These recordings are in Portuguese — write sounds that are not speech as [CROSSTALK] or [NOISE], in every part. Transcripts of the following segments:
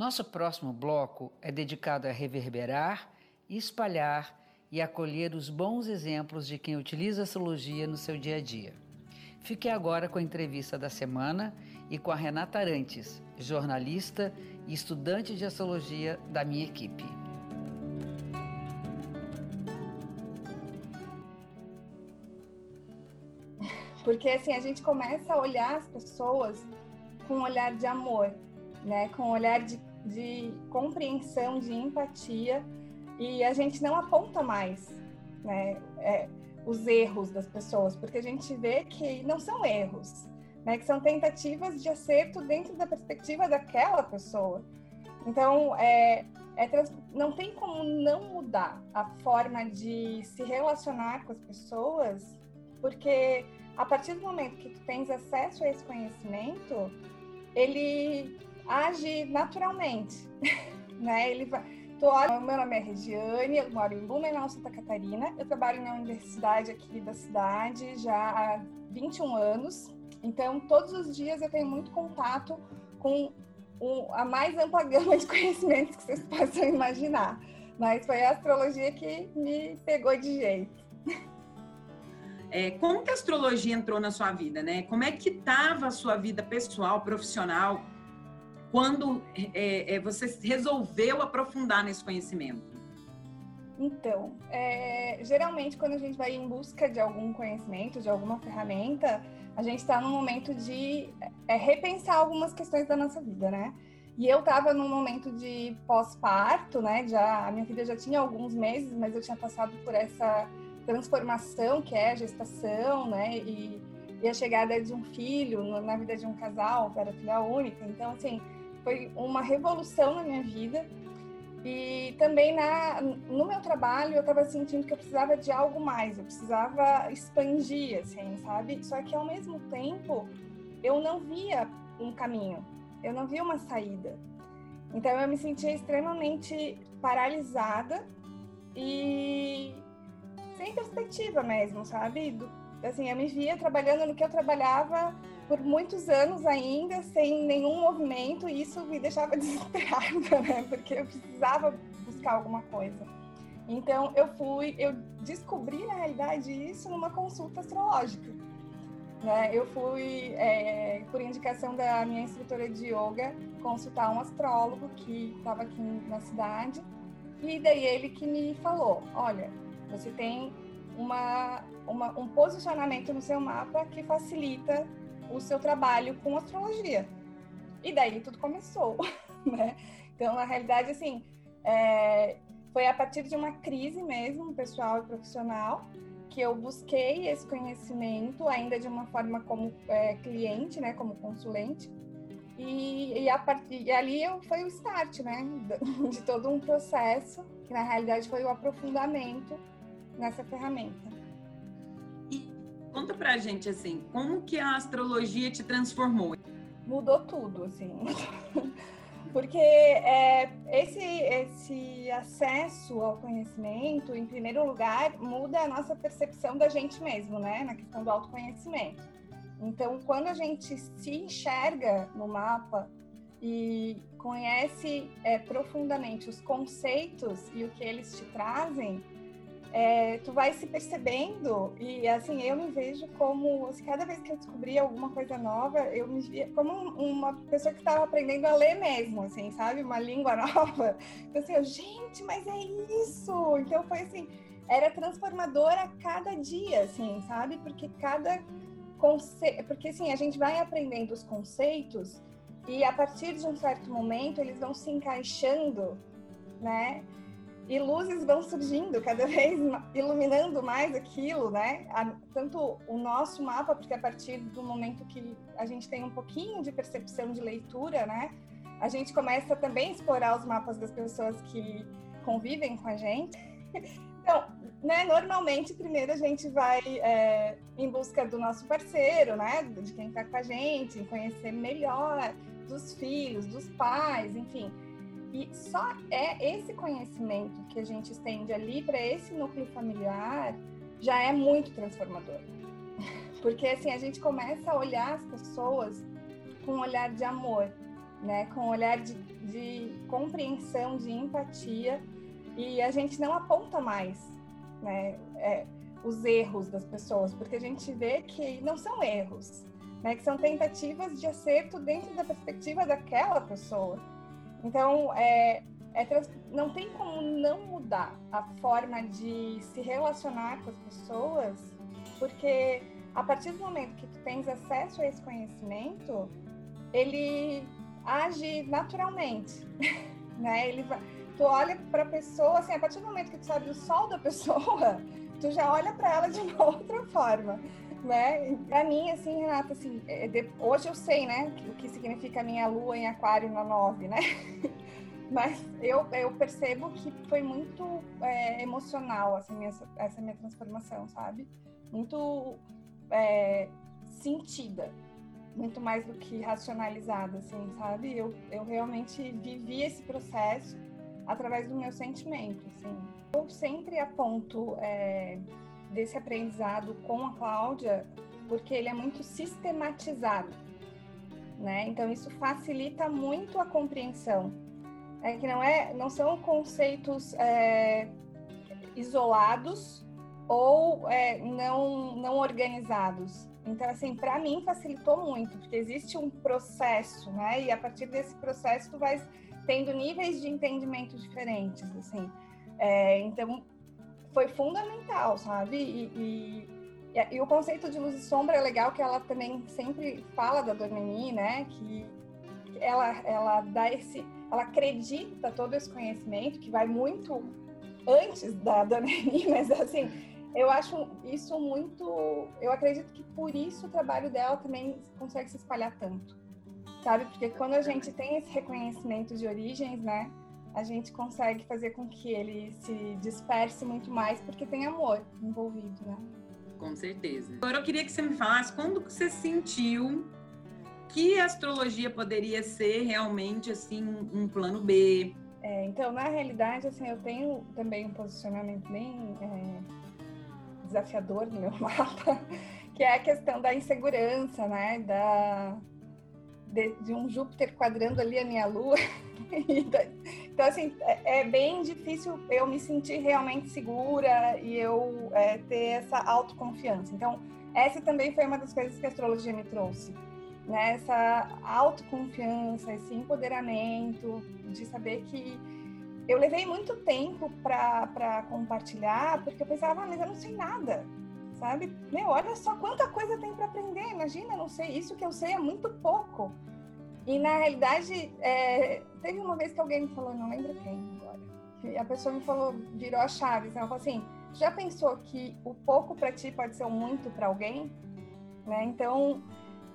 Nosso próximo bloco é dedicado a reverberar, espalhar e acolher os bons exemplos de quem utiliza a astrologia no seu dia a dia. Fique agora com a entrevista da semana e com a Renata Arantes, jornalista e estudante de astrologia da minha equipe. Porque assim, a gente começa a olhar as pessoas com um olhar de amor, né? Com um olhar de, de compreensão, de empatia, e a gente não aponta mais, né? É, os erros das pessoas, porque a gente vê que não são erros, né? Que são tentativas de acerto dentro da perspectiva daquela pessoa. Então, é, é trans... não tem como não mudar a forma de se relacionar com as pessoas, porque a partir do momento que tu tens acesso a esse conhecimento, ele age naturalmente, [LAUGHS] né? Ele vai Tu olha, meu nome é Regiane, eu moro em Blumenau, Santa Catarina. Eu trabalho na universidade aqui da cidade já há 21 anos. Então, todos os dias eu tenho muito contato com a mais ampla gama de [LAUGHS] conhecimentos que vocês possam imaginar. Mas foi a astrologia que me pegou de jeito. É, como que a astrologia entrou na sua vida, né? Como é que estava a sua vida pessoal, profissional? Quando é, é, você resolveu aprofundar nesse conhecimento? Então, é, geralmente quando a gente vai em busca de algum conhecimento, de alguma ferramenta, a gente está num momento de é, repensar algumas questões da nossa vida, né? E eu estava num momento de pós-parto, né? Já a minha filha já tinha alguns meses, mas eu tinha passado por essa transformação que é a gestação, né? E, e a chegada de um filho na vida de um casal, que era filha única. Então, assim, foi uma revolução na minha vida. E também na, no meu trabalho eu estava sentindo que eu precisava de algo mais, eu precisava expandir, assim, sabe? Só que ao mesmo tempo eu não via um caminho, eu não via uma saída. Então eu me sentia extremamente paralisada e sem perspectiva mesmo, sabe? Do, assim, eu me via trabalhando no que eu trabalhava por muitos anos ainda sem nenhum movimento e isso me deixava [LAUGHS] desesperada, né? Porque eu precisava buscar alguma coisa. Então eu fui, eu descobri na realidade isso numa consulta astrológica. Né? Eu fui, é, por indicação da minha instrutora de yoga, consultar um astrólogo que estava aqui na cidade e daí ele que me falou, olha, você tem uma, uma, um posicionamento no seu mapa que facilita o seu trabalho com astrologia. E daí tudo começou, [LAUGHS] né? Então, na realidade, assim, é, foi a partir de uma crise mesmo, pessoal e profissional, que eu busquei esse conhecimento, ainda de uma forma como é, cliente, né, como consulente, e, e, a partir, e ali eu, foi o start, né, [LAUGHS] de todo um processo, que na realidade foi o aprofundamento nessa ferramenta. Conta pra gente, assim, como que a astrologia te transformou? Mudou tudo, assim. [LAUGHS] Porque é, esse, esse acesso ao conhecimento, em primeiro lugar, muda a nossa percepção da gente mesmo, né? Na questão do autoconhecimento. Então, quando a gente se enxerga no mapa e conhece é, profundamente os conceitos e o que eles te trazem, é, tu vai se percebendo e assim eu me vejo como assim, cada vez que eu descobri alguma coisa nova eu me via como uma pessoa que estava aprendendo a ler mesmo assim sabe? Uma língua [LAUGHS] nova. Então assim eu, gente mas é isso! Então foi assim era transformador a cada dia assim sabe? Porque cada conceito porque assim a gente vai aprendendo os conceitos e a partir de um certo momento eles vão se encaixando né e luzes vão surgindo cada [LAUGHS] vez iluminando mais aquilo, né? Tanto o nosso mapa, porque a partir do momento que a gente tem um pouquinho de percepção de leitura, né? A gente começa também a explorar os mapas das pessoas que convivem com a gente. [LAUGHS] Então, né, normalmente, primeiro a gente vai é, em busca do nosso parceiro, né? De quem está com a gente, conhecer melhor, dos filhos, dos pais, enfim. E só é esse conhecimento que a gente estende ali para esse núcleo familiar já é muito transformador. [LAUGHS] Porque assim, a gente começa a olhar as pessoas com um olhar de amor, né? Com um olhar de, de compreensão, de empatia, e a gente não aponta mais, né? É, os erros das pessoas, porque a gente vê que não são erros, né? Que são tentativas de acerto dentro da perspectiva daquela pessoa. Então, é, é trans... não tem como não mudar a forma de se relacionar com as pessoas, porque a partir do momento que tu tens acesso a esse conhecimento, ele age naturalmente, [LAUGHS] né? Ele vai... tu olha para a pessoa, assim, a partir do momento que tu sabe o sol da pessoa, [LAUGHS] tu já olha para ela de uma [LAUGHS] outra forma, né? Para mim, assim, Renata, assim, é, hoje eu sei, né, o que significa a minha lua em aquário na nove, né? [LAUGHS] Mas eu, eu percebo que foi muito é, emocional, assim, minha, essa minha transformação, sabe? Muito é, sentida, muito mais do que racionalizada, assim, sabe? Eu, eu realmente vivi esse processo através do meu sentimento, assim. Eu sempre aponto é, desse aprendizado com a Cláudia, porque ele é muito sistematizado, né? Então isso facilita muito a compreensão. É que não é, não são conceitos é, isolados ou é, não não organizados. Então assim, para mim facilitou muito, porque existe um processo, né? E a partir desse processo tu vai tendo níveis de entendimento diferentes, assim. É, então foi fundamental, sabe? E, e, e, o conceito de luz e sombra é legal que ela também sempre fala da Dona Nini, né? Que ela, ela dá esse, ela acredita todo esse conhecimento que vai muito antes da Dona [LAUGHS] Nini, mas assim, eu acho isso muito, eu acredito que por isso o trabalho dela também consegue se espalhar tanto, sabe? Porque quando a gente tem esse reconhecimento de origens, né? A gente consegue fazer com que ele se disperse muito mais, porque tem amor envolvido, né? Com certeza. Agora eu queria que você me falasse quando você sentiu que a astrologia poderia ser realmente assim um plano B. É, então, na realidade, assim, eu tenho também um posicionamento bem é, desafiador no meu [LAUGHS] mapa, que é a questão da insegurança, né? Da, de, de um Júpiter quadrando ali a minha Lua. [LAUGHS] então, assim, é, é, bem difícil eu me sentir realmente segura e eu é, ter essa autoconfiança. Então, essa também foi uma das coisas que a astrologia me trouxe. Né? Essa autoconfiança, esse empoderamento de saber que eu levei muito tempo para compartilhar, porque eu pensava, ah, mas eu não sei nada, sabe? Meu, olha só quanta coisa tem para aprender. Imagina, não sei, isso que eu sei é muito pouco. E na realidade, é, teve uma vez que alguém me falou, não lembro quem agora, que a pessoa me falou, virou a chave, ela falou assim, já pensou que o pouco para ti pode ser o muito para alguém? Né? Então,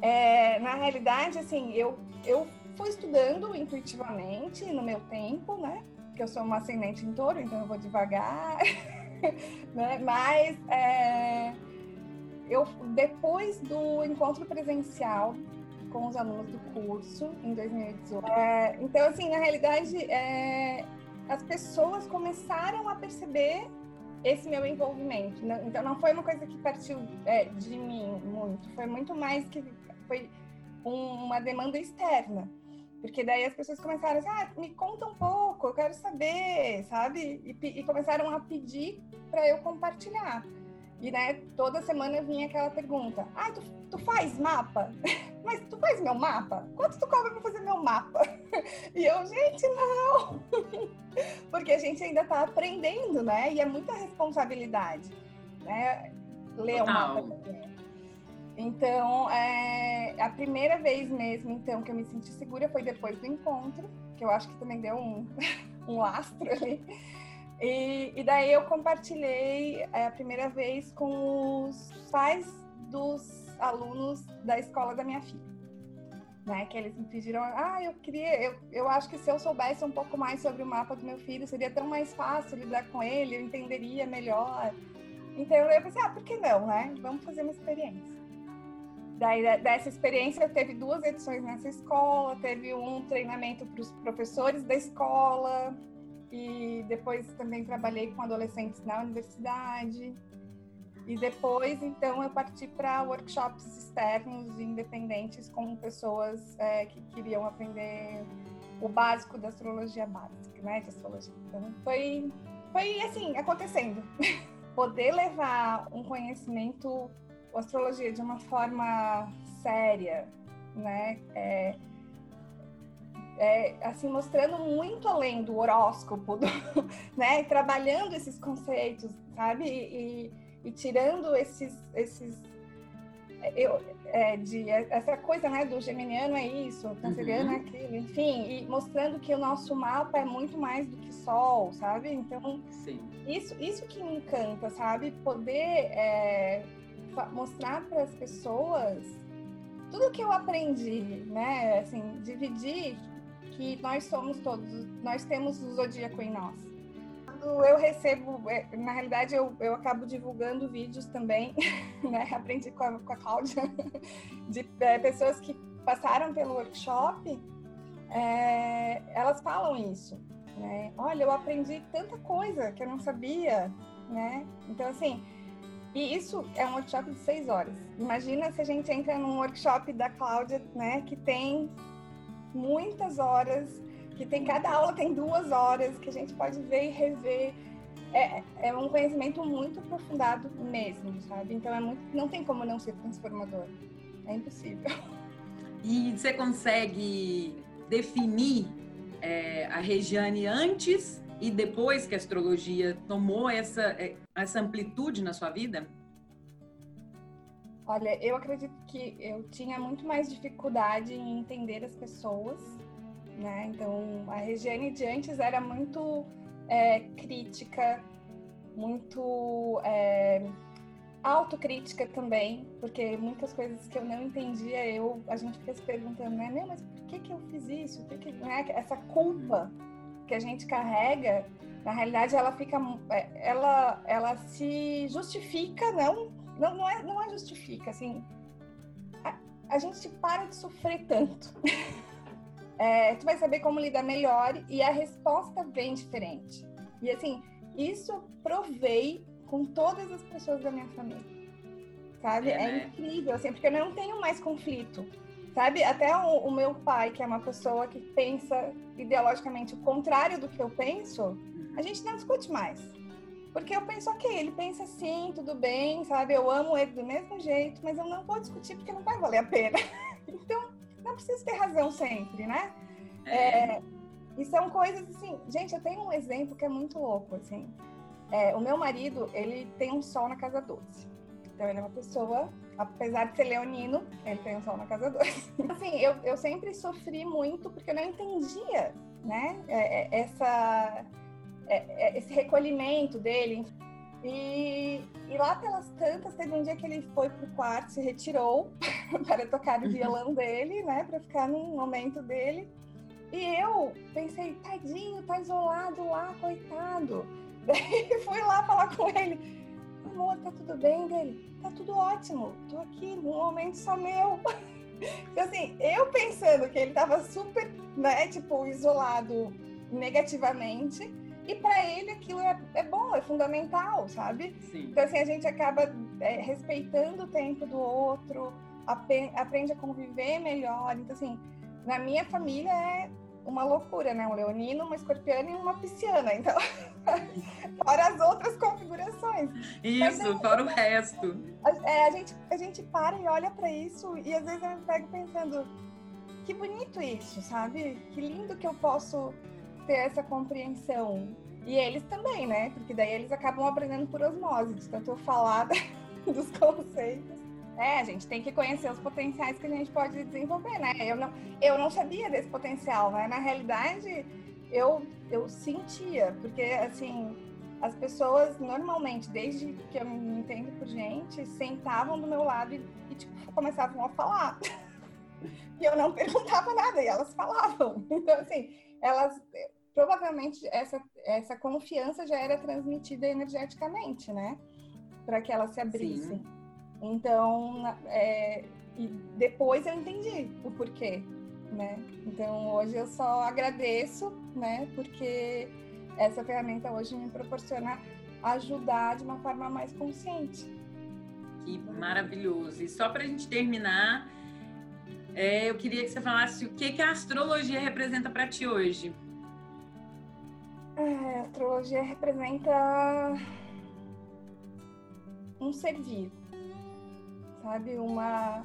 é, na realidade, assim, eu, eu fui estudando intuitivamente no meu tempo, né? Porque eu sou uma ascendente em touro, então eu vou devagar, [LAUGHS] né? Mas é, eu, depois do encontro presencial com os alunos do curso em 2018. É, então, assim, na realidade, é, as pessoas começaram a perceber esse meu envolvimento. Então, não foi uma coisa que partiu é, de mim muito, foi muito mais que foi um, uma demanda externa. Porque daí as pessoas começaram assim, ah, me conta um pouco, eu quero saber, sabe? E, e começaram a pedir para eu compartilhar. E né, toda semana vinha aquela pergunta: ah, tu, tu faz mapa? [LAUGHS] Mas tu faz meu mapa? Quanto tu cobra para fazer meu mapa? [LAUGHS] E eu, gente, não! [LAUGHS] Porque a gente ainda está aprendendo, né? E é muita responsabilidade, né? Ler o mapa também. Então, é, a primeira vez mesmo, então, que eu me senti segura foi depois do encontro, que eu acho que também deu um, um lastro ali E, e daí eu compartilhei é, a primeira vez com os pais dos alunos da escola da minha filha. Né, que eles me pediram, ah, eu queria, eu, eu acho que se eu soubesse um pouco mais sobre o mapa do meu filho, seria tão mais fácil lidar com ele, eu entenderia melhor. Então eu pensei, ah, por que não, né? Vamos fazer uma experiência. Daí, dessa experiência, teve duas edições nessa escola, teve um treinamento para os professores da escola, e depois também trabalhei com adolescentes na universidade. E depois, então, eu parti para workshops externos, independentes, com pessoas é, que queriam aprender o básico da astrologia básica, né, de astrologia. Então, foi, foi assim, acontecendo. [LAUGHS] Poder levar um conhecimento astrologia de uma forma séria, né? É, é, assim mostrando muito além do horóscopo, do, [LAUGHS] né? Trabalhando esses conceitos, sabe? E, e tirando esses, esses eu, é, de essa coisa, né? Do geminiano é isso, canceriano uhum. é aquilo, enfim, e mostrando que o nosso mapa é muito mais do que sol, sabe? Então, Sim. isso, isso que me encanta, sabe? Poder é, mostrar para as pessoas tudo que eu aprendi, né? Assim, dividir que nós somos todos, nós temos o zodíaco em nós. Quando eu recebo, é, na realidade eu, eu acabo divulgando vídeos também, [LAUGHS] né? Aprendi com a, com a Cláudia, [LAUGHS] de é, pessoas que passaram pelo workshop, é, elas falam isso, né? Olha, eu aprendi tanta coisa que eu não sabia, né? Então, assim, e isso é um workshop de seis horas. Imagina se a gente entra num workshop da Cláudia, né, que tem muitas horas, que tem cada aula tem duas horas, que a gente pode ver e rever. É, é um conhecimento muito aprofundado mesmo, sabe? Então é muito, não tem como não ser transformador. É impossível. [LAUGHS] E você consegue definir é, a Regiane antes e depois que a astrologia tomou essa, é, essa amplitude na sua vida? Olha, eu acredito que eu tinha muito mais dificuldade em entender as pessoas, né? Então, a Regiane de antes era muito é, crítica, muito é, autocrítica também, porque muitas coisas que eu não entendia, eu a gente fica se perguntando, né? Mas por que que eu fiz isso? Por que, né? Essa culpa que a gente carrega, na realidade ela fica, é, ela, ela se justifica, não, não, não é, não é justifica, assim, a, a gente para de sofrer tanto. [LAUGHS] É, tu vai saber como lidar melhor e a resposta vem diferente. E assim, isso eu provei com todas as pessoas da minha família. Sabe? É, é né? incrível, assim, porque eu não tenho mais conflito. Sabe? Até o, o, meu pai, que é uma pessoa que pensa ideologicamente o contrário do que eu penso, a gente não discute mais. Porque eu penso, ok, ele pensa assim, tudo bem, sabe? Eu amo ele do mesmo jeito, mas eu não vou discutir porque não vai valer a pena. [LAUGHS] então, não preciso ter razão sempre, né? É. é, e são coisas assim, gente, eu tenho um exemplo que é muito louco, assim. É, o meu marido, ele tem um sol na casa 12. Então, ele é uma pessoa apesar de ser leonino, ele tem um sol na casa 2. [LAUGHS] assim, eu, eu sempre sofri muito porque eu não entendia, né? É, é, essa, é, é, esse recolhimento dele. E, e, lá pelas tantas, teve um dia que ele foi pro quarto, se retirou [LAUGHS] para tocar o violão dele, né? Para ficar num momento dele. E eu pensei, tadinho, tá isolado lá, coitado. [LAUGHS] Daí fui lá falar com ele amor, tá tudo bem dele? Tá tudo ótimo, tô aqui num momento só meu. [LAUGHS] Então, assim, eu pensando que ele tava super, né, tipo, isolado negativamente, e para ele aquilo é, é, bom, é fundamental, sabe? Sim. Então, assim, a gente acaba é, respeitando o tempo do outro, aprende a conviver melhor. Então, assim, na minha família é uma loucura, né? Um leonino, uma escorpiana e uma pisciana. Então, [LAUGHS] fora as outras configurações. Isso, Mas, fora o resto. É, a, gente, a gente para e olha para isso e às vezes eu me pego pensando, que bonito isso, sabe? Que lindo que eu posso ter essa compreensão. E eles também, né? Porque daí eles acabam aprendendo por osmose, de tanto eu falar [LAUGHS] dos conceitos. É, a gente tem que conhecer os potenciais que a gente pode desenvolver, né? Eu não, eu não sabia desse potencial, né? Na realidade, eu, eu sentia, porque, assim, as pessoas normalmente, desde que eu me entendo por gente, sentavam do meu lado e, e tipo, começavam a falar. [LAUGHS] e eu não perguntava nada e elas falavam. [LAUGHS] Então, assim, elas provavelmente essa, essa confiança já era transmitida energeticamente, né? Para que elas se abrissem. Sim. Então, é, depois eu entendi o porquê, né? Então, hoje eu só agradeço, né? Porque essa ferramenta hoje me proporciona ajudar de uma forma mais consciente. Que maravilhoso. E só para a gente terminar, é, eu queria que você falasse o que, que a astrologia representa para ti hoje. É, a astrologia representa um servir, sabe? Uma,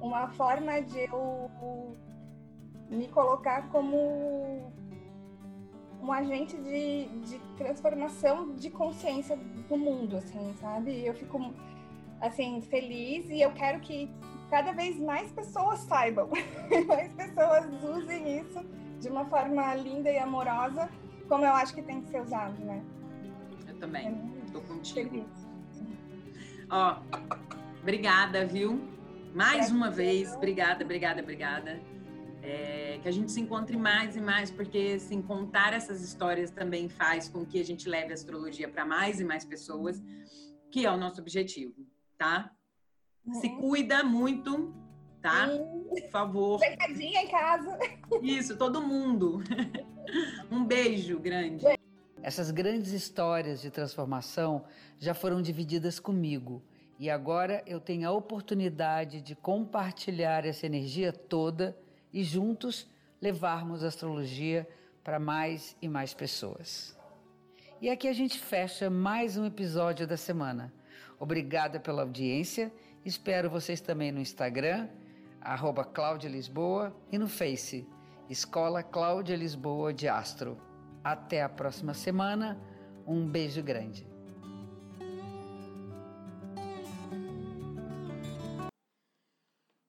uma forma de eu me colocar como um agente de, de transformação de consciência do mundo, assim, sabe? Eu fico, assim, feliz e eu quero que cada vez mais pessoas saibam, [LAUGHS] mais pessoas usem isso de uma forma linda e amorosa, como eu acho que tem que ser usado, né? Eu também, estou contigo. Feliz. Ó, obrigada, viu? Mais uma vez, obrigada, obrigada, obrigada. É, que a gente se encontre mais e mais, porque assim, contar essas histórias também faz com que a gente leve a astrologia para mais e mais pessoas, que é o nosso objetivo, tá? É. Se cuida muito, tá? Sim. Por favor. Pegadinha em casa. Isso, todo mundo. [LAUGHS] [LAUGHS] um beijo grande. Essas grandes histórias de transformação já foram divididas comigo. E agora eu tenho a oportunidade de compartilhar essa energia toda e juntos levarmos a astrologia para mais e mais pessoas. E aqui a gente fecha mais um episódio da semana. Obrigada pela audiência. Espero vocês também no Instagram, arroba Lisboa, e no Face, Escola Cláudia Lisboa de Astro. Até a próxima semana. Um beijo grande.